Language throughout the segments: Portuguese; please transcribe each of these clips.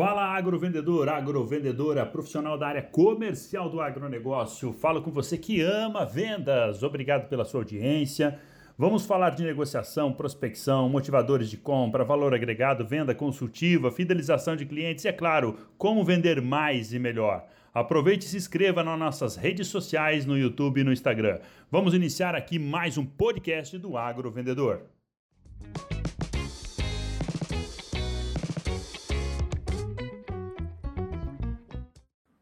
Fala agrovendedor, agrovendedora, profissional da área comercial do agronegócio. Falo com você que ama vendas. Obrigado pela sua audiência. Vamos falar de negociação, prospecção, motivadores de compra, valor agregado, venda consultiva, fidelização de clientes e, é claro, como vender mais e melhor. Aproveite e se inscreva nas nossas redes sociais, no YouTube e no Instagram. Vamos iniciar aqui mais um podcast do Agrovendedor.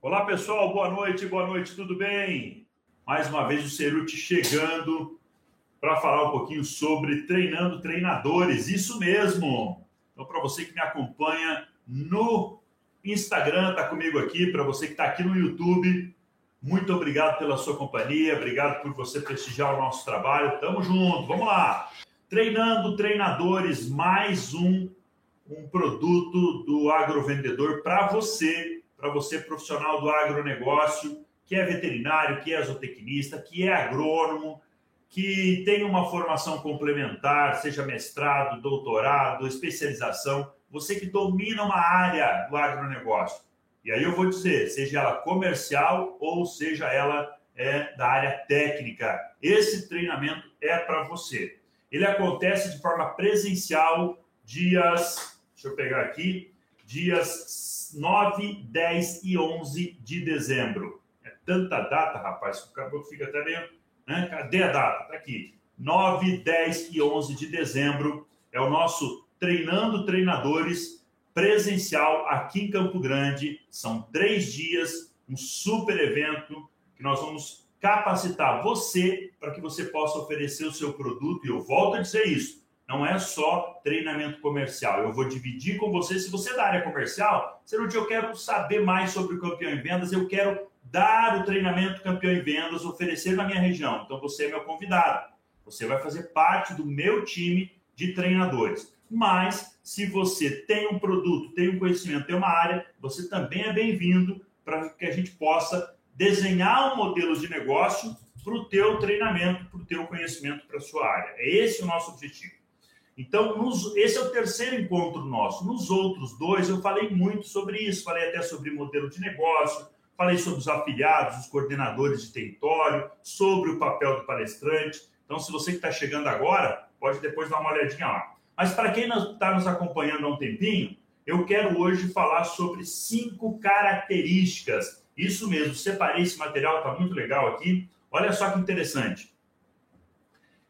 Olá pessoal, boa noite, boa noite, tudo bem? Mais uma vez o Ceruti chegando para falar um pouquinho sobre treinando treinadores, isso mesmo. Então, para você que me acompanha no Instagram, está comigo aqui, para você que está aqui no YouTube, muito obrigado pela sua companhia, obrigado por você prestigiar o nosso trabalho. Tamo junto, vamos lá. Treinando treinadores, mais um, um produto do agrovendedor para você para você profissional do agronegócio, que é veterinário, que é zootecnista, que é agrônomo, que tem uma formação complementar, seja mestrado, doutorado, especialização, você que domina uma área do agronegócio. E aí eu vou dizer, seja ela comercial ou seja ela é da área técnica, esse treinamento é para você. Ele acontece de forma presencial dias, deixa eu pegar aqui, dias 9, 10 e 11 de dezembro. É tanta data, rapaz, que o cabelo fica até meio. Né? Cadê a data? Está aqui. 9, 10 e 11 de dezembro é o nosso Treinando Treinadores presencial aqui em Campo Grande. São três dias, um super evento que nós vamos capacitar você para que você possa oferecer o seu produto. E eu volto a dizer isso não é só treinamento comercial. Eu vou dividir com você. Se você é da área comercial, se no dia eu quero saber mais sobre o campeão em vendas, eu quero dar o treinamento campeão em vendas, oferecer na minha região. Então você é meu convidado. Você vai fazer parte do meu time de treinadores. Mas se você tem um produto, tem um conhecimento, tem uma área, você também é bem-vindo para que a gente possa desenhar um modelo de negócio para o teu treinamento, para o teu conhecimento, para a sua área. É esse o nosso objetivo. Então, nos, esse é o terceiro encontro nosso. Nos outros dois, eu falei muito sobre isso. Falei até sobre modelo de negócio, falei sobre os afiliados, os coordenadores de território, sobre o papel do palestrante. Então, se você que está chegando agora, pode depois dar uma olhadinha lá. Mas para quem está nos acompanhando há um tempinho, eu quero hoje falar sobre cinco características. Isso mesmo, separei esse material, está muito legal aqui. Olha só que interessante.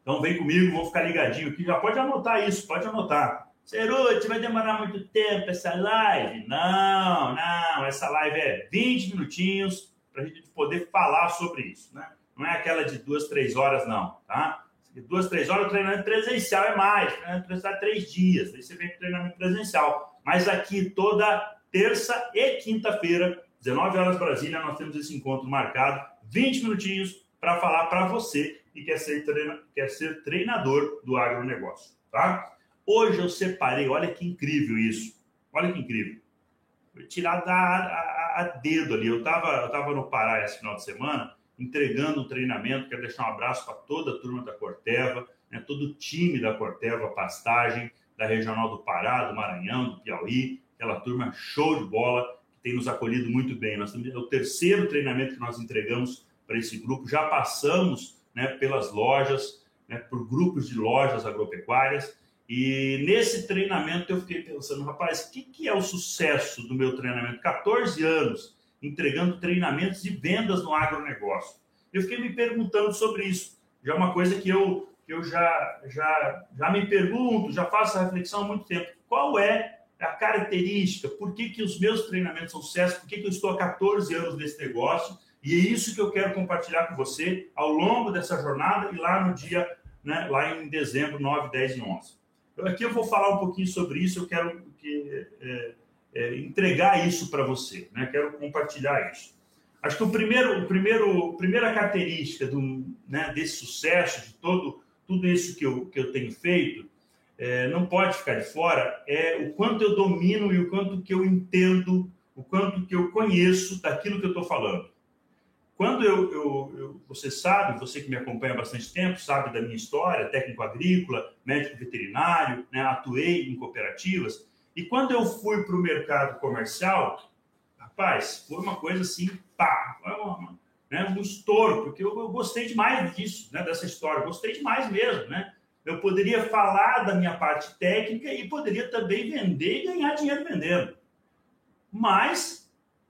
Então vem comigo, vou ficar ligadinho aqui. Já pode anotar isso, pode anotar. Ceruti, vai demorar muito tempo essa live? Não, não. Essa live é 20 minutinhos para a gente poder falar sobre isso, né? Não é aquela de duas, três horas, não, tá? De duas, três horas, o treinamento presencial é mais. O treinamento presencial é três dias. Aí você vem para o treinamento presencial. Mas aqui, toda terça e quinta-feira, 19 horas Brasília, nós temos esse encontro marcado. 20 minutinhos para falar para você que quer ser, treina, quer ser treinador do agronegócio, tá? Hoje eu separei, olha que incrível isso, olha que incrível. Tirado a, a, a, dedo ali. Eu estava eu tava no Pará esse final de semana, entregando um treinamento. Quero deixar um abraço para toda a turma da Corteva, né, todo o time da Corteva Pastagem, da Regional do Pará, do Maranhão, do Piauí, aquela turma show de bola, que tem nos acolhido muito bem. Nós é o terceiro treinamento que nós entregamos para esse grupo. Já passamos né, pelas lojas, né, por grupos de lojas agropecuárias. E nesse treinamento eu fiquei pensando, rapaz, o que, que é o sucesso do meu treinamento? 14 anos entregando treinamentos e vendas no agronegócio. Eu fiquei me perguntando sobre isso. Já é uma coisa que eu, que eu já, já, já me pergunto, já faço essa reflexão há muito tempo. Qual é a característica? Por que, que os meus treinamentos são sucesso? Por que, que eu estou há 14 anos nesse negócio? E é isso que eu quero compartilhar com você ao longo dessa jornada e lá no dia, né, lá em dezembro, 9, 10 e 11. Eu, aqui eu vou falar um pouquinho sobre isso, eu quero que, é, é, entregar isso para você, né? quero compartilhar isso. Acho que o primeiro, o primeiro, primeira característica do, né, desse sucesso, de todo, tudo isso que eu, que eu tenho feito, é, não pode ficar de fora, é o quanto eu domino e o quanto que eu entendo, o quanto que eu conheço daquilo que eu estou falando. Quando eu, eu, eu, você sabe, você que me acompanha há bastante tempo, sabe da minha história, técnico agrícola, médico veterinário, né, atuei em cooperativas, E quando eu fui para o mercado comercial, rapaz, foi uma coisa assim, pá, né, um estouro, porque eu, eu, gostei demais disso, né, dessa história, gostei demais mesmo, né? Eu poderia falar da minha parte técnica e poderia também vender e ganhar dinheiro vendendo. Mas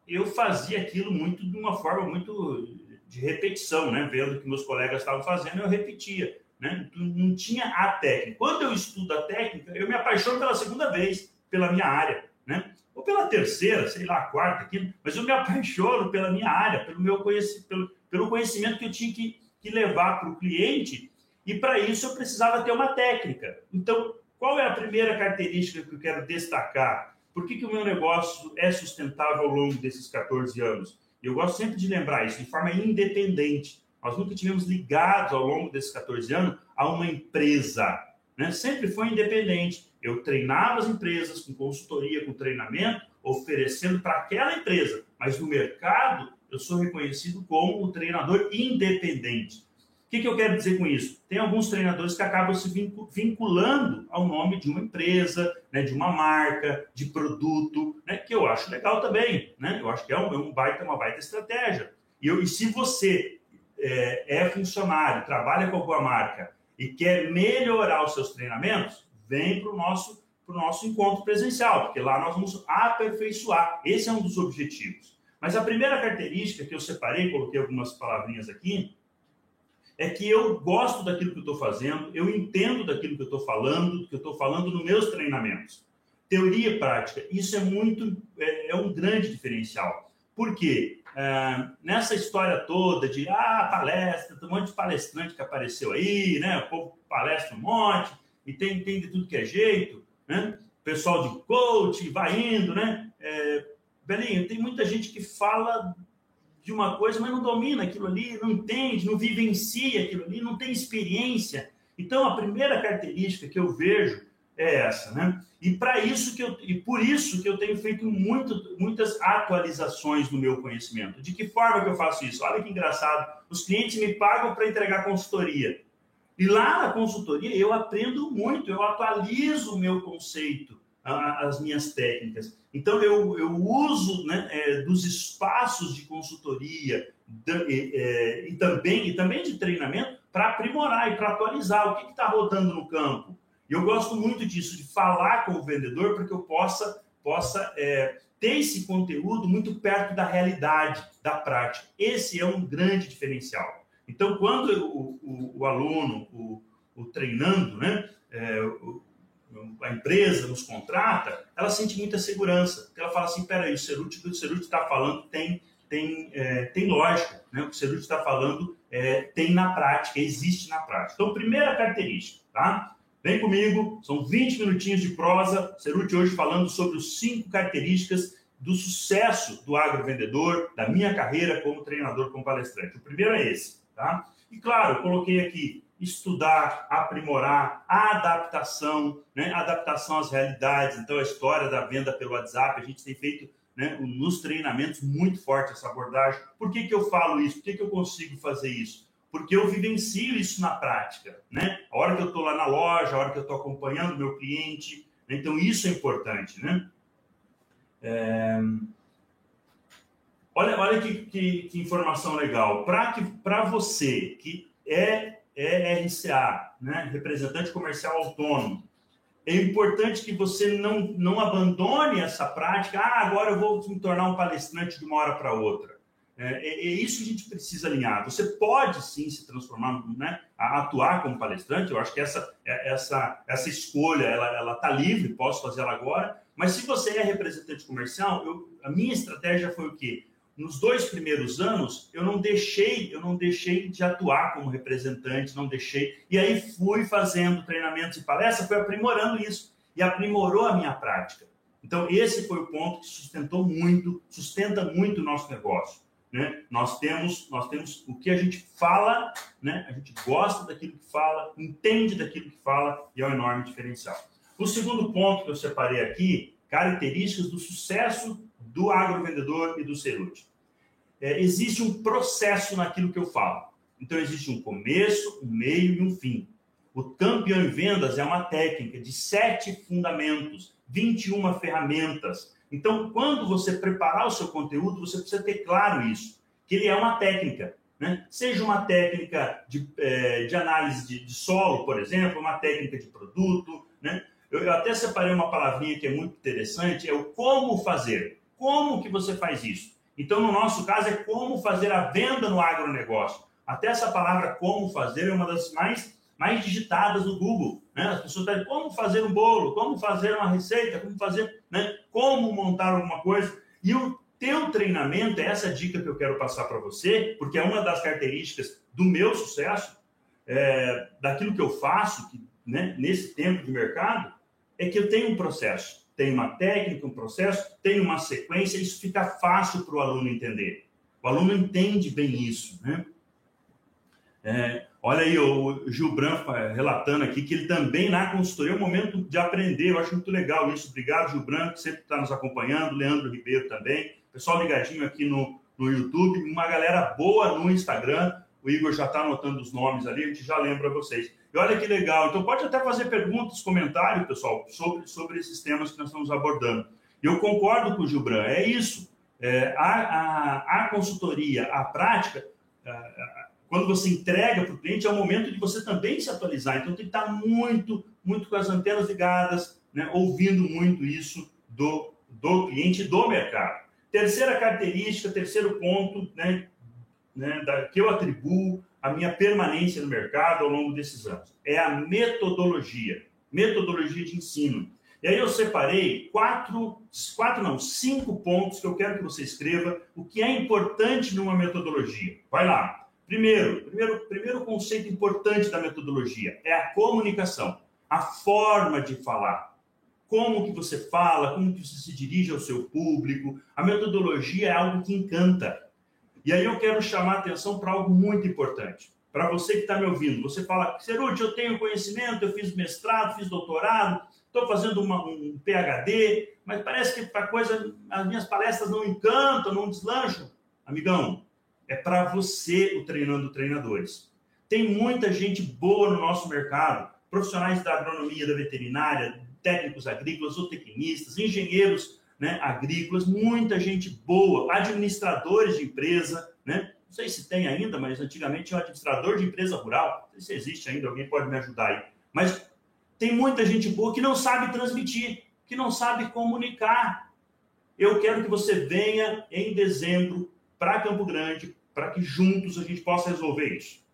eu fazia aquilo muito de uma forma muito de repetição, né? Vendo o que meus colegas estavam fazendo, eu repetia, né? Não tinha a técnica. Quando eu estudo a técnica, eu me apaixono pela segunda vez pela minha área, né? Ou pela terceira, sei lá, quarta, quinta, mas eu me apaixono pela minha área, pelo meu conhecimento, pelo, pelo conhecimento que eu tinha que, que levar para o cliente, e para isso eu precisava ter uma técnica. Então, qual é a primeira característica que eu quero destacar? Por que, que o meu negócio é sustentável ao longo desses 14 anos? Eu gosto sempre de lembrar isso, de forma independente. Nós nunca tivemos ligados ao longo desses 14 anos a uma empresa. Né? Sempre foi independente. Eu treinava as empresas com consultoria, com treinamento, oferecendo para aquela empresa. Mas no mercado, eu sou reconhecido como o treinador independente. O que, que, eu quero dizer com isso? Tem alguns treinadores que acabam se vinculando ao nome de uma empresa, né, de uma marca, de produto, né, que eu acho legal também. Né? Eu acho que é, um, é um baita, uma baita estratégia. E, eu, e se você é, é funcionário, trabalha com alguma marca e quer melhorar os seus treinamentos, vem para o nosso, nosso encontro presencial, porque lá nós vamos aperfeiçoar. Esse é um dos objetivos. Mas a primeira característica que eu separei, coloquei algumas palavrinhas aqui, é que eu gosto daquilo que eu estou fazendo, eu entendo daquilo que eu estou falando, do que eu estou falando nos meus treinamentos. Teoria e prática, isso é muito, é, é um grande diferencial. Por quê? É, nessa história toda de ah, palestra, tem um monte de palestrante que apareceu aí, né? O povo palestra um monte, e tem, tem de tudo que é jeito, né? Pessoal de coach vai indo, né? É, Belinho, tem muita gente que fala de uma coisa, mas não domina aquilo ali, não entende, não vivencia aquilo ali, não tem experiência. Então, a primeira característica que eu vejo é essa, né? E para isso que eu, e por isso que eu tenho feito muito, muitas atualizações no meu conhecimento. De que forma que eu faço isso? Olha que engraçado. Os clientes me pagam para entregar consultoria. E lá na consultoria eu aprendo muito, eu atualizo o meu conceito, as minhas técnicas. Então, eu, eu uso né, é, dos espaços de consultoria de, é, e, também, e também de treinamento para aprimorar e para atualizar o que está rodando no campo. E eu gosto muito disso, de falar com o vendedor para que eu possa, possa é, ter esse conteúdo muito perto da realidade, da prática. Esse é um grande diferencial. Então, quando o, o, o aluno, o, o, treinando, né, é, a empresa nos contrata, ela sente muita segurança. Porque ela fala assim, peraí, o Ceruti está falando tem, tem, é, tem lógica. Né? O que o Ceruti está falando é, tem na prática, existe na prática. Então, primeira característica, tá? Vem comigo, são 20 minutinhos de prosa. Ceruti hoje falando sobre os cinco características do sucesso do agrovendedor, da minha carreira como treinador, como palestrante. O primeiro é esse, tá? E claro, eu coloquei aqui estudar, aprimorar, a adaptação, né? adaptação às realidades. Então, a história da venda pelo WhatsApp, a gente tem feito né, nos treinamentos muito forte essa abordagem. Por que, que eu falo isso? Por que, que eu consigo fazer isso? Porque eu vivencio isso na prática. Né? A hora que eu estou lá na loja, a hora que eu estou acompanhando meu cliente. Né? Então, isso é importante. Né? É... Olha, olha que, que, que informação legal. Para você que é RCA, né? representante comercial autônomo. É importante que você não, não abandone essa prática. Ah, agora eu vou me tornar um palestrante de uma hora para outra. É, é, é, isso que a gente precisa alinhar. Você pode sim se transformar, né, atuar como palestrante. Eu acho que essa, é, essa, essa escolha ela está livre, posso fazer ela agora. Mas se você é representante comercial, eu, a minha estratégia foi o quê? Nos dois primeiros anos, eu não deixei, eu não deixei de atuar como representante, não deixei. E aí fui fazendo treinamentos e palestras, fui aprimorando isso e aprimorou a minha prática. Então, esse foi o ponto que sustentou muito, sustenta muito o nosso negócio. Né? Nós temos, nós temos o que a gente fala, né? A gente gosta daquilo que fala, entende daquilo que fala e é um enorme diferencial. O segundo ponto que eu separei aqui, características do sucesso do agrovendedor e do Cerute. É, existe um processo naquilo que eu falo. Então, existe um começo, um meio e um fim. O campeão em vendas é uma técnica de sete fundamentos, 21 ferramentas. Então, quando você preparar o seu conteúdo, você precisa ter claro isso, que ele é uma técnica. Né? Seja uma técnica de, é, de análise de, de, solo, por exemplo, uma técnica de produto. Né? Eu, eu até separei uma palavrinha que é muito interessante, é o como fazer. Como que você faz isso? Então, no nosso caso, é como fazer a venda no agronegócio. Até essa palavra como fazer é uma das mais, mais digitadas do Google. Né? As pessoas estão como fazer um bolo, como fazer uma receita, como fazer, né? como montar alguma coisa. E o teu treinamento, é essa dica que eu quero passar para você, porque é uma das características do meu sucesso, é, daquilo que eu faço que, né, nesse tempo de mercado, é que eu tenho um processo, tenho uma técnica, um processo, tenho uma sequência, isso fica fácil para o aluno entender. O aluno entende bem isso, né? É, olha aí o Gil Branco relatando aqui que ele também na consultoria é um momento de aprender. Eu acho muito legal isso. Obrigado, Gil Branco, que sempre está nos acompanhando. Leandro Ribeiro também. Pessoal ligadinho aqui no, no YouTube. Uma galera boa no Instagram. O Igor já está anotando os nomes ali, a gente já lembra vocês. E olha que legal. Então pode até fazer perguntas, comentários, pessoal, sobre, sobre esses temas que nós estamos abordando. Eu concordo com o Gilbran, é isso. É, a, a, a consultoria, a prática, a, quando você entrega para o cliente, é o momento de você também se atualizar. Então, tem que estar muito, muito com as antenas ligadas, né, ouvindo muito isso do, do cliente e do mercado. Terceira característica, terceiro ponto né, né, da, que eu atribuo a minha permanência no mercado ao longo desses anos é a metodologia, metodologia de ensino. E aí eu separei quatro, quatro não, cinco pontos que eu quero que você escreva o que é importante numa metodologia. Vai lá. Primeiro, primeiro, primeiro conceito importante da metodologia é a comunicação, a forma de falar. Como que você fala, como que você se dirige ao seu público. A metodologia é algo que encanta. E aí eu quero chamar a atenção para algo muito importante. Para você que está me ouvindo, você fala, Ceruti, eu tenho conhecimento, eu fiz mestrado, fiz doutorado, estou fazendo uma, um PhD, mas parece que a coisa, as minhas palestras não encantam, não deslancham. Amigão, é para você o Treinando Treinadores. Tem muita gente boa no nosso mercado, profissionais da agronomia, da veterinária, técnicos agrícolas, zootecnistas, engenheiros né, agrícolas, muita gente boa, administradores de empresa, né? Não sei se tem ainda, mas antigamente tinha um administrador de empresa rural. Não sei se existe ainda, alguém pode me ajudar aí. Mas tem muita gente boa que não sabe transmitir, que não sabe comunicar. Eu quero que você venha em dezembro para Campo Grande, para que juntos a gente possa resolver isso.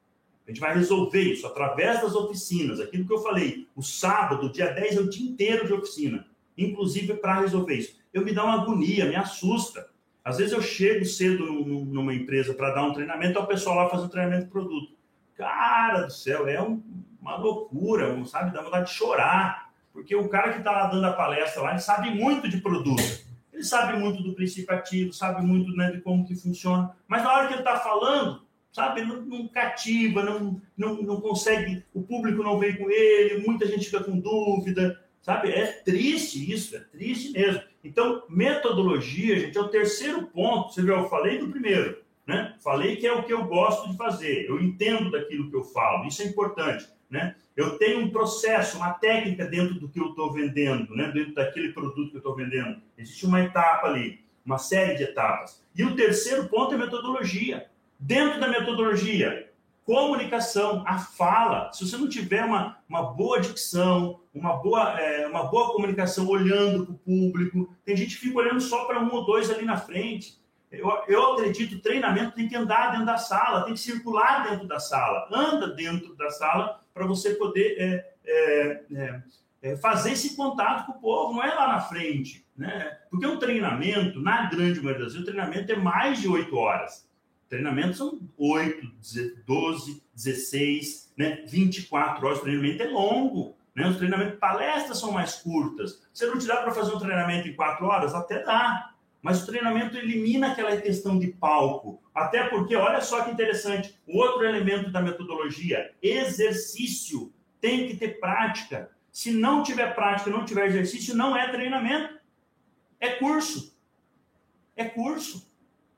A gente vai resolver isso através das oficinas, aquilo que eu falei. O sábado, dia 10, é o dia inteiro de oficina, inclusive para resolver isso. Eu me dá uma agonia, me assusta. Às vezes eu chego cedo numa empresa para dar um treinamento, o pessoal lá faz um treinamento de produto. Cara do céu, é uma loucura, sabe? Dá vontade de chorar. Porque o cara que está lá dando a palestra lá, ele sabe muito de produto. Ele sabe muito do princípio ativo, sabe muito né, de como que funciona, mas na hora que ele está falando, sabe, não, não cativa, não, não, não consegue, o público não vem com ele, muita gente fica com dúvida, sabe? É triste isso, é triste mesmo. Então, metodologia, gente, é o terceiro ponto. Você viu, eu falei do primeiro, né? Falei que é o que eu gosto de fazer, eu entendo daquilo que eu falo, isso é importante. Né? Eu tenho um processo, uma técnica dentro do que eu estou vendendo, né? dentro daquele produto que eu estou vendendo. Existe uma etapa ali, uma série de etapas. E o terceiro ponto é metodologia. Dentro da metodologia, comunicação, a fala. Se você não tiver uma, uma boa dicção, uma boa, é, uma boa comunicação olhando para o público, tem gente que fica olhando só para um ou dois ali na frente. Eu, eu acredito, treinamento tem que andar dentro da sala, tem que circular dentro da sala. Anda dentro da sala para você poder é, é, é, é, fazer esse contato com o povo, não é lá na frente. Né? Porque o treinamento, na grande maioria das vezes, o treinamento é mais de oito horas. Treinamento são 8, 12, 16, né? 24 horas. O treinamento é longo. Né? Os treinamentos, palestras são mais curtas. Você não te dá para fazer um treinamento em quatro horas? Até dá mas o treinamento elimina aquela questão de palco. Até porque, olha só que interessante, outro elemento da metodologia, exercício. Tem que ter prática. Se não tiver prática, não tiver exercício, não é treinamento. É curso. É curso.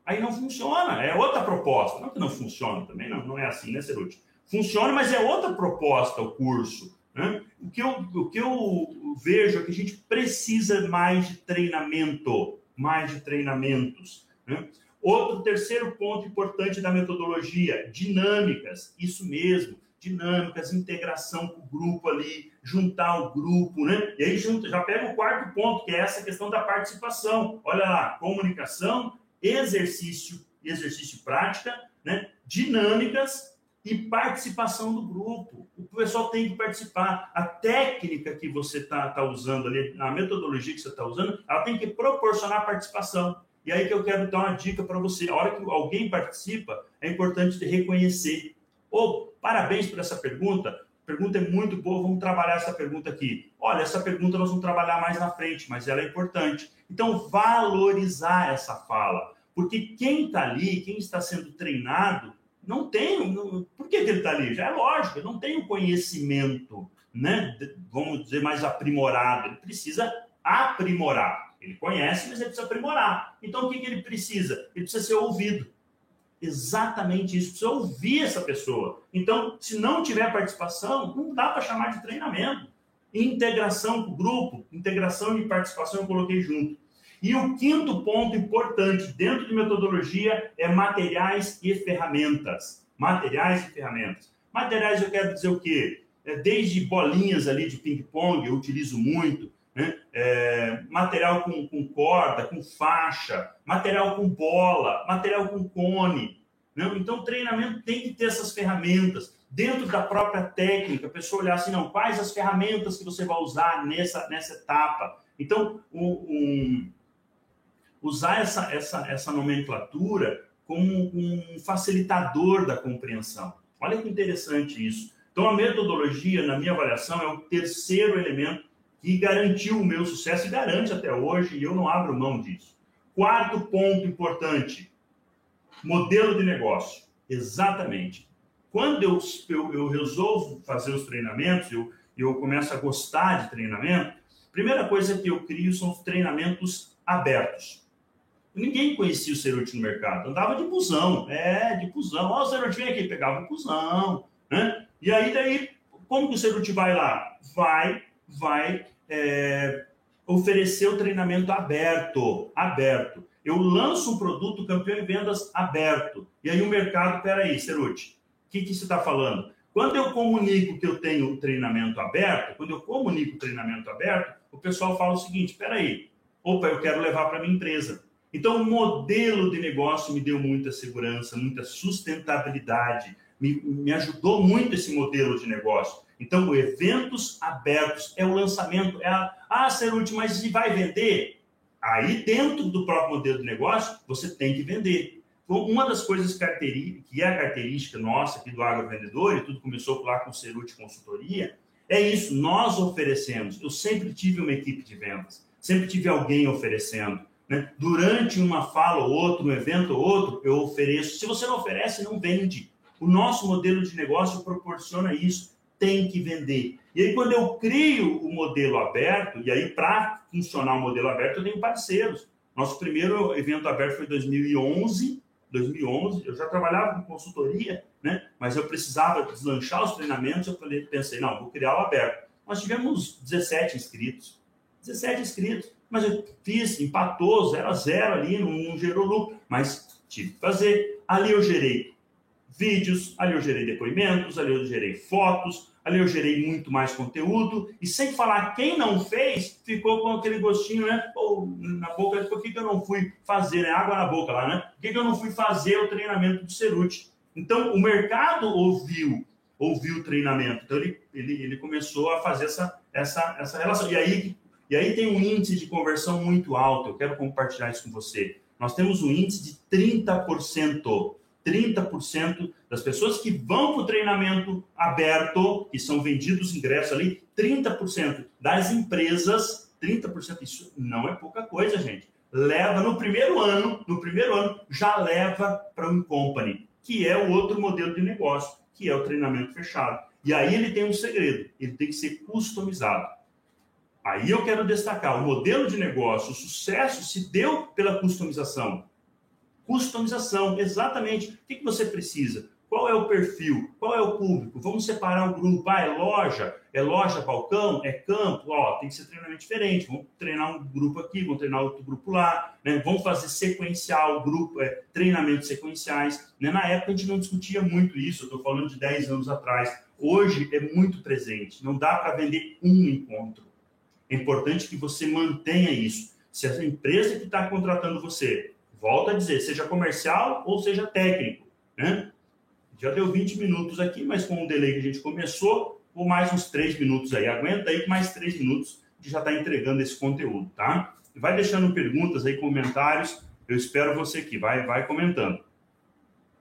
Aí não funciona. É outra proposta. Não que não funciona também, não, não é assim, né, Ceruti? Funciona, mas é outra proposta o curso. Né? O, que eu, o que eu vejo é que a gente precisa mais de treinamento, mais de treinamentos. Né? Outro terceiro ponto importante da metodologia, dinâmicas, isso mesmo, dinâmicas, integração com o grupo ali, juntar o grupo, né? E aí já pega o quarto ponto, que é essa questão da participação. Olha lá, comunicação, exercício, exercício prática, né? Dinâmicas e participação do grupo. O pessoal tem que participar. A técnica que você está tá usando ali, a metodologia que você está usando, ela tem que proporcionar participação. E aí que eu quero dar uma dica para você. A hora que alguém participa, é importante reconhecer. Ô, oh, parabéns por essa pergunta. Pergunta é muito boa, vamos trabalhar essa pergunta aqui. Olha, essa pergunta nós vamos trabalhar mais na frente, mas ela é importante. Então, valorizar essa fala. Porque quem está ali, quem está sendo treinado, não tem. Não, por que, que ele está ali? Já é lógico, ele não tem o conhecimento, né? Vamos dizer, mais aprimorado. Ele precisa aprimorar. Ele conhece, mas ele precisa aprimorar. Então, o que, que ele precisa? Ele precisa ser ouvido. Exatamente isso. Precisa ouvir essa pessoa. Então, se não tiver participação, não dá para chamar de treinamento. Integração com o grupo, integração e participação eu coloquei junto. E o quinto ponto importante dentro de metodologia é materiais e ferramentas. Materiais e ferramentas. Materiais eu quero dizer o quê? É desde bolinhas ali de ping-pong, eu utilizo muito, né? É, material com, com, corda, com faixa, material com bola, material com cone. Né? Então, o treinamento tem que ter essas ferramentas. Dentro da própria técnica, a pessoa olhar assim, não, quais as ferramentas que você vai usar nessa, nessa etapa. Então, um, usar essa, essa, essa nomenclatura como um facilitador da compreensão. Olha que interessante isso. Então, a metodologia, na minha avaliação, é o terceiro elemento que garantiu o meu sucesso e garante até hoje, e eu não abro mão disso. Quarto ponto importante: modelo de negócio. Exatamente. Quando eu, eu, eu resolvo fazer os treinamentos, eu, eu começo a gostar de treinamento, primeira coisa que eu crio são os treinamentos abertos. Ninguém conhecia o Ceruti no mercado, andava de busão, é, de busão. Ó, o Ceruti vem aqui, pegava o busão, né? E aí, daí, como que o Ceruti vai lá? Vai, vai é, oferecer o treinamento aberto, aberto. Eu lanço um produto campeão em vendas aberto. E aí o mercado, peraí, Ceruti, o que, que você está falando? Quando eu comunico que eu tenho um treinamento aberto, quando eu comunico o treinamento aberto, o pessoal fala o seguinte: peraí, opa, eu quero levar para minha empresa. Então, o modelo de negócio me deu muita segurança, muita sustentabilidade, me, me ajudou muito esse modelo de negócio. Então, eventos abertos é o lançamento, é a, ah, Cerute, mas vai vender? Aí, dentro do próprio modelo de negócio, você tem que vender. Então, uma das coisas que é a característica nossa aqui do agrovendedor, e tudo começou lá com o Consultoria, é isso, nós oferecemos. Eu sempre tive uma equipe de vendas, sempre tive alguém oferecendo. Né? Durante uma fala ou outro, um evento ou outro, eu ofereço. Se você não oferece, não vende. O nosso modelo de negócio proporciona isso tem que vender. E aí, quando eu crio o modelo aberto, e aí, para funcionar o modelo aberto, eu tenho parceiros. Nosso primeiro evento aberto foi em 2011. 2011, eu já trabalhava com consultoria, né? mas eu precisava deslanchar os treinamentos. Eu pensei, não, vou criar o aberto. Nós tivemos 17 inscritos. 17 inscritos. Mas eu fiz, empatou, zero a zero ali, não, não gerou lucro. Mas tive que fazer. Ali eu gerei vídeos, ali eu gerei depoimentos, ali eu gerei fotos, ali eu gerei muito mais conteúdo, e sem falar quem não fez, ficou com aquele gostinho, né? Pô, na boca, por que, que eu não fui fazer, né? Água na boca lá, né? Por que, que eu não fui fazer o treinamento do Cerute? Então, o mercado ouviu, ouviu o treinamento, então ele, ele, ele começou a fazer essa, essa, essa relação. E aí, e aí tem um índice de conversão muito alto, eu quero compartilhar isso com você. Nós temos um índice de 30%. 30% das pessoas que vão para o treinamento aberto, que são vendidos ingressos ali, 30% das empresas, 30%, isso não é pouca coisa, gente. Leva no primeiro ano, no primeiro ano, já leva para o company, que é o outro modelo de negócio, que é o treinamento fechado. E aí ele tem um segredo, ele tem que ser customizado. Aí eu quero destacar, o modelo de negócio, o sucesso se deu pela customização. Customização, exatamente. O que, você precisa? Qual é o perfil? Qual é o público? Vamos separar o grupo. Ah, é loja? É loja, balcão? É campo? Ó, tem que ser treinamento diferente. Vamos treinar um grupo aqui, vamos treinar outro grupo lá. Né? Vamos fazer sequencial, grupo, é, treinamentos sequenciais. Né? Na época a gente não discutia muito isso, eu estou falando de 10 anos atrás. Hoje é muito presente. Não dá para vender um encontro. É importante que você mantenha isso. Se a empresa que está contratando você, volta a dizer, seja comercial ou seja técnico, né? Já deu 20 minutos aqui, mas com o delay que a gente começou, por mais uns 3 minutos aí. Aguenta aí mais 3 minutos que já está entregando esse conteúdo, tá? Vai deixando perguntas aí, comentários. Eu espero você aqui. Vai, vai comentando.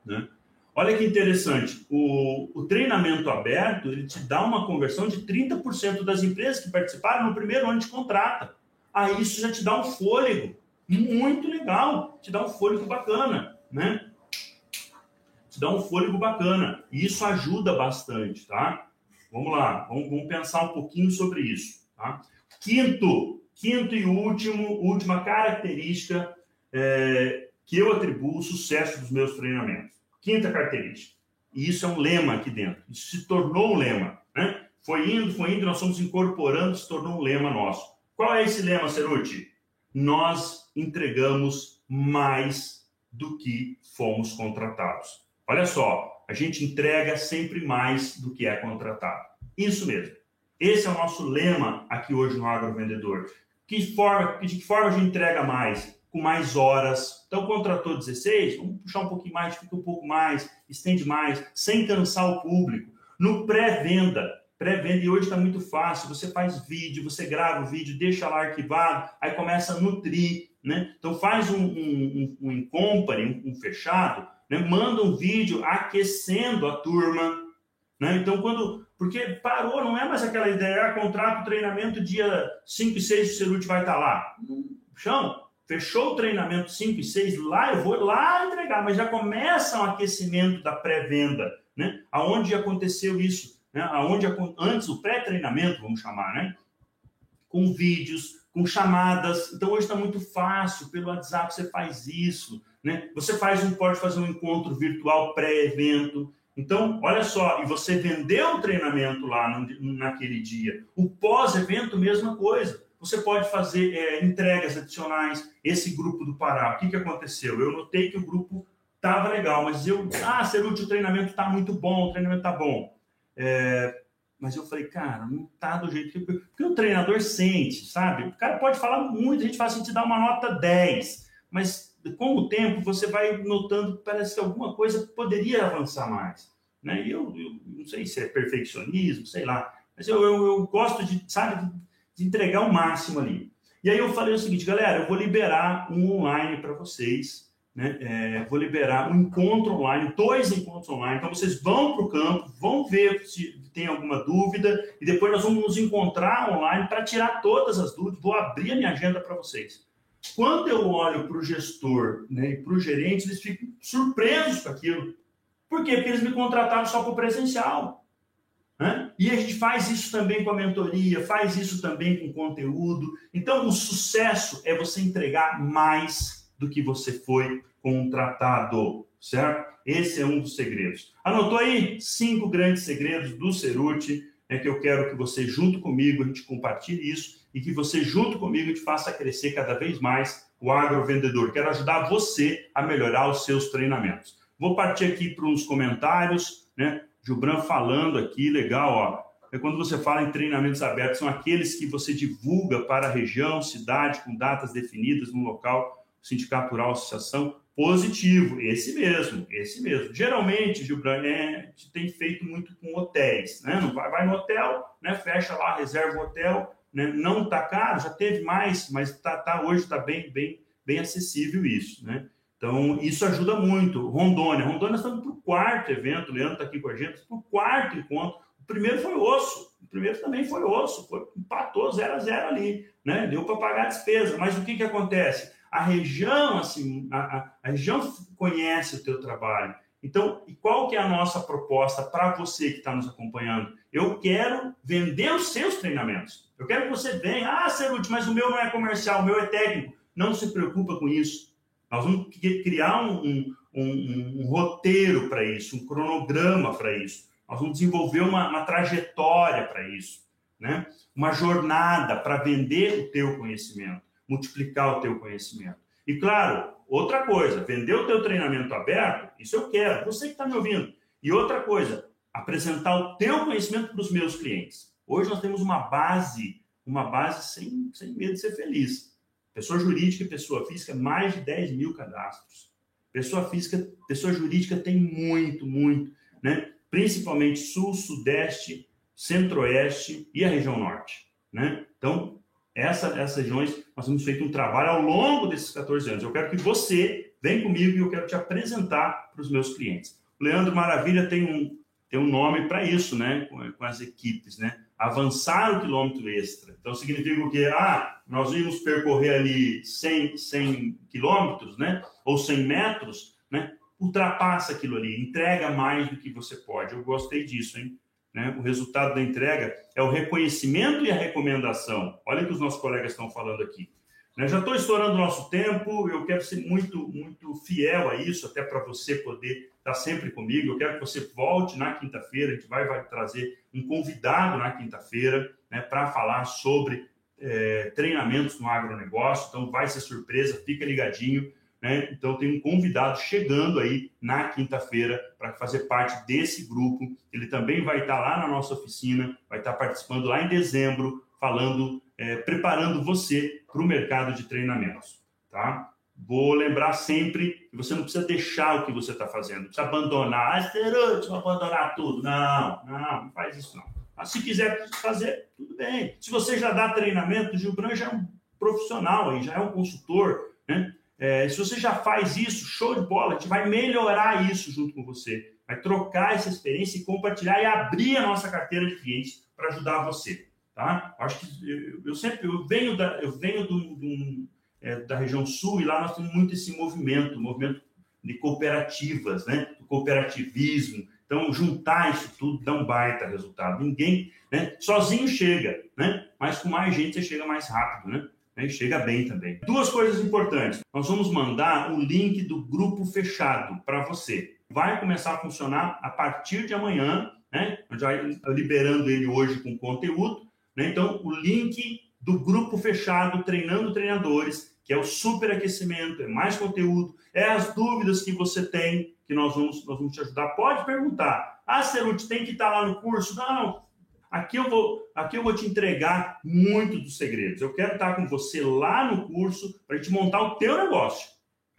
Né? Olha que interessante. O, o treinamento aberto, ele te dá uma conversão de 30% das empresas que participaram no primeiro ano de contrata. Aí isso já te dá um fôlego muito legal, te dá um fôlego bacana, né? te dá um fôlego bacana. E isso ajuda bastante, tá? Vamos lá, vamos, vamos pensar um pouquinho sobre isso, tá? Quinto, quinto e último, última característica é, que eu atribuo o sucesso dos meus treinamentos. Quinta característica. E isso é um lema aqui dentro. Isso se tornou um lema, né? Foi indo, foi indo, nós fomos incorporando, se tornou um lema nosso. Qual é esse lema, Ceruti? Nós entregamos mais do que fomos contratados. Olha só, a gente entrega sempre mais do que é contratado. Isso mesmo. Esse é o nosso lema aqui hoje no Agrovendedor. Que forma, de que forma a gente entrega mais? Com mais horas. Então, contratou 16, vamos puxar um pouquinho mais, fica um pouco mais, estende mais, sem cansar o público. No pré-venda, pré-venda, e hoje está muito fácil, você faz vídeo, você grava o vídeo, deixa lá arquivado, aí começa a nutrir, né? Então faz um, um, um, um um, um fechado, né? manda um vídeo aquecendo a turma. Né? Então, quando. Porque parou, não é mais aquela ideia, ah, contrato, treinamento, dia 5 e 6 o Cerute vai estar lá. Chão, fechou o treinamento 5 e 6, lá eu vou lá entregar, mas já começa o aquecimento da pré-venda, né? Aonde aconteceu isso? Né? Aonde, antes, o pré-treinamento, vamos chamar, né? Com vídeos, com chamadas. Então, hoje está muito fácil, pelo WhatsApp você faz isso. Né? Você faz um, pode fazer um encontro virtual pré-evento. Então, olha só, e você vendeu o treinamento lá no, naquele dia. O pós-evento, mesma coisa. Você pode fazer é, entregas adicionais. Esse grupo do Pará, o que, que aconteceu? Eu notei que o grupo estava legal, mas eu, ah, Ceruti, o treinamento está muito bom, o treinamento está bom. É, mas eu falei, cara, não tá do jeito que. Porque o treinador sente, sabe? O cara pode falar muito, a gente fala assim, te dá uma nota 10, mas com o tempo, você vai notando que parece que alguma coisa poderia avançar mais. Né? E eu, eu não sei se é perfeccionismo, sei lá, mas eu, eu, eu gosto de, sabe, de entregar o máximo ali. E aí eu falei o seguinte, galera, eu vou liberar um online para vocês, né? É, vou liberar um encontro online, dois encontros online. Então vocês vão para o campo, vão ver se tem alguma dúvida e depois nós vamos nos encontrar online para tirar todas as dúvidas. Vou abrir a minha agenda para vocês. Quando eu olho para o gestor né, e para o gerente, eles ficam surpresos com aquilo. Por quê? Porque eles me contrataram só para o presencial. Né? E a gente faz isso também com a mentoria, faz isso também com conteúdo. Então, o sucesso é você entregar mais do que você foi contratado, certo? Esse é um dos segredos. Anotou aí? Cinco grandes segredos do Ceruti é que eu quero que você, junto comigo, a gente compartilhe isso e que você, junto comigo, te faça crescer cada vez mais o agrovendedor. Quero ajudar você a melhorar os seus treinamentos. Vou partir aqui para uns comentários, né? Gilbran falando aqui, legal, ó. É quando você fala em treinamentos abertos, são aqueles que você divulga para a região, cidade, com datas definidas no local, sindicato rural, associação, Positivo, esse mesmo, esse mesmo. Geralmente, Gilbran, é, tem feito muito com hotéis, né? Não vai, vai no hotel, né? Fecha lá, reserva o hotel, né? Não está caro, já teve mais, mas tá, tá hoje está bem, bem, bem acessível isso, né? Então, isso ajuda muito. Rondônia. Rondônia estamos para o quarto evento, o Leandro está aqui com a gente, para o quarto encontro. O primeiro foi osso, o primeiro também foi osso, foi, empatou 0 a 0 ali, né? Deu para pagar a despesa. Mas o que, que acontece? A região, assim, a, a região conhece o teu trabalho. Então, qual que é a nossa proposta para você que está nos acompanhando? Eu quero vender os seus treinamentos. Eu quero que você venha, ah, Cerute, mas o meu não é comercial, o meu é técnico. Não se preocupa com isso. Nós vamos criar um, um, um, um, um roteiro para isso, um cronograma para isso. Nós vamos desenvolver uma, uma trajetória para isso, né? Uma jornada para vender o teu conhecimento, multiplicar o teu conhecimento. E claro, outra coisa, vender o teu treinamento aberto, isso eu quero, você que está me ouvindo. E outra coisa, apresentar o teu conhecimento para os meus clientes. Hoje nós temos uma base, uma base sem, sem medo de ser feliz. Pessoa jurídica e pessoa física, mais de 10 mil cadastros. Pessoa física, pessoa jurídica tem muito, muito, né? Principalmente sul, sudeste, centro-oeste e a região norte, né? Então, essa, essas regiões, nós temos feito um trabalho ao longo desses 14 anos. Eu quero que você venha comigo e eu quero te apresentar para os meus clientes. O Leandro Maravilha tem um, tem um nome para isso, né? Com, com, as equipes, né? Avançar o quilômetro extra. Então, significa que, ah, nós íamos percorrer ali 100, 100 quilômetros, né? Ou 100 metros, né? Ultrapassa aquilo ali, entrega mais do que você pode. Eu gostei disso, hein? Né? O resultado da entrega é o reconhecimento e a recomendação. Olha o que os nossos colegas estão falando aqui. Né? Já estou estourando o nosso tempo, eu quero ser muito, muito fiel a isso, até para você poder estar tá sempre comigo. Eu quero que você volte na quinta-feira, a gente vai, vai trazer um convidado na quinta-feira né, para falar sobre é, treinamentos no agronegócio. Então, vai ser surpresa, fica ligadinho. Né? Então, tem um convidado chegando aí na quinta-feira para fazer parte desse grupo. Ele também vai estar lá na nossa oficina, vai estar participando lá em dezembro, falando, é, preparando você para o mercado de treinamentos. Tá? Vou lembrar sempre que você não precisa deixar o que você está fazendo, não precisa abandonar. Ah, vou abandonar tudo. Não, não, não faz isso não. Mas se quiser fazer, tudo bem. Se você já dá treinamento, o Gilbran já é um profissional já é um consultor, né? É, se você já faz isso, show de bola, a gente vai melhorar isso junto com você. Vai trocar essa experiência e compartilhar e abrir a nossa carteira de clientes para ajudar você. Tá? Acho que eu, eu sempre eu venho da, eu venho do, do é, da região sul e lá nós temos muito esse movimento, movimento de cooperativas, né? do cooperativismo. Então, juntar isso tudo dá um baita resultado. Ninguém, né? sozinho chega, né? mas com mais gente você chega mais rápido. Né? Né? E chega bem também. Duas coisas importantes. Nós vamos mandar o link do grupo fechado para você. Vai começar a funcionar a partir de amanhã, né? Vai liberando ele hoje com conteúdo. Né? Então, o link do grupo fechado Treinando Treinadores, que é o superaquecimento, é mais conteúdo, é as dúvidas que você tem, que nós vamos, nós vamos te ajudar. Pode perguntar. Ah, Ceruti, tem que estar lá no curso? Não, Aqui eu vou, aqui eu vou te entregar muito dos segredos. Eu quero estar com você lá no curso para gente montar o teu negócio.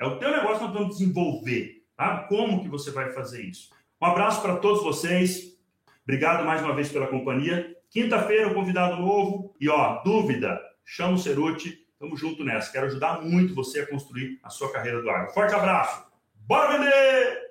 É o teu negócio que nós vamos desenvolver. Tá? Como que você vai fazer isso? Um abraço para todos vocês. Obrigado mais uma vez pela companhia. Quinta-feira, um convidado novo. E ó, dúvida, chama o Ceruti. Tamo junto nessa. Quero ajudar muito você a construir a sua carreira do agro. Forte abraço. Bora vender!